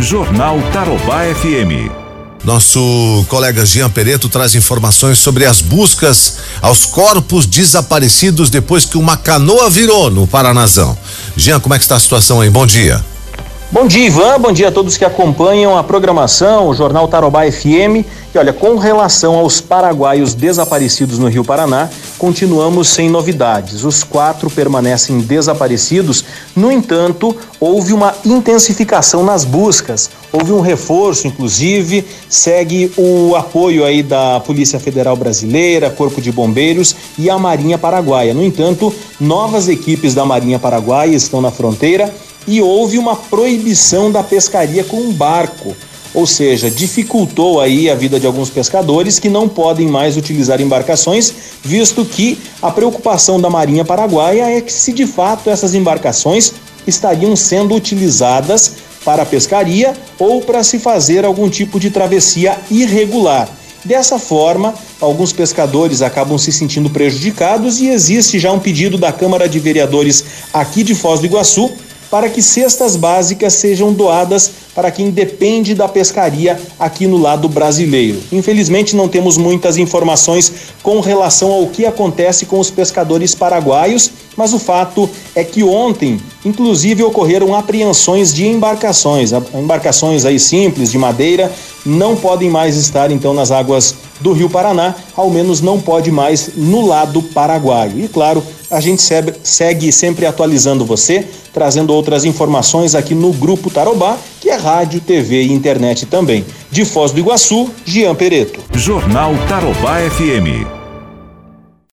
Jornal Tarobá FM. Nosso colega Jean Pereto traz informações sobre as buscas aos corpos desaparecidos depois que uma canoa virou no Paranazão. Jean, como é que está a situação aí? Bom dia. Bom dia, Ivan. Bom dia a todos que acompanham a programação, o Jornal Tarobá FM. E olha, com relação aos paraguaios desaparecidos no Rio Paraná, continuamos sem novidades. Os quatro permanecem desaparecidos. No entanto, houve uma intensificação nas buscas. Houve um reforço, inclusive, segue o apoio aí da Polícia Federal Brasileira, Corpo de Bombeiros e a Marinha Paraguaia. No entanto, novas equipes da Marinha Paraguaia estão na fronteira e houve uma proibição da pescaria com um barco. Ou seja, dificultou aí a vida de alguns pescadores que não podem mais utilizar embarcações, visto que a preocupação da Marinha Paraguaia é que se de fato essas embarcações estariam sendo utilizadas para pescaria ou para se fazer algum tipo de travessia irregular. Dessa forma, alguns pescadores acabam se sentindo prejudicados e existe já um pedido da Câmara de Vereadores aqui de Foz do Iguaçu para que cestas básicas sejam doadas para quem depende da pescaria aqui no lado brasileiro. Infelizmente, não temos muitas informações com relação ao que acontece com os pescadores paraguaios, mas o fato é que ontem, inclusive, ocorreram apreensões de embarcações, embarcações aí simples de madeira, não podem mais estar então nas águas do Rio Paraná, ao menos não pode mais no lado paraguaio. E claro, a gente segue sempre atualizando você, trazendo outras informações aqui no Grupo Tarobá, que é rádio, TV e internet também. De Foz do Iguaçu, Gian Pereto. Jornal Tarobá FM.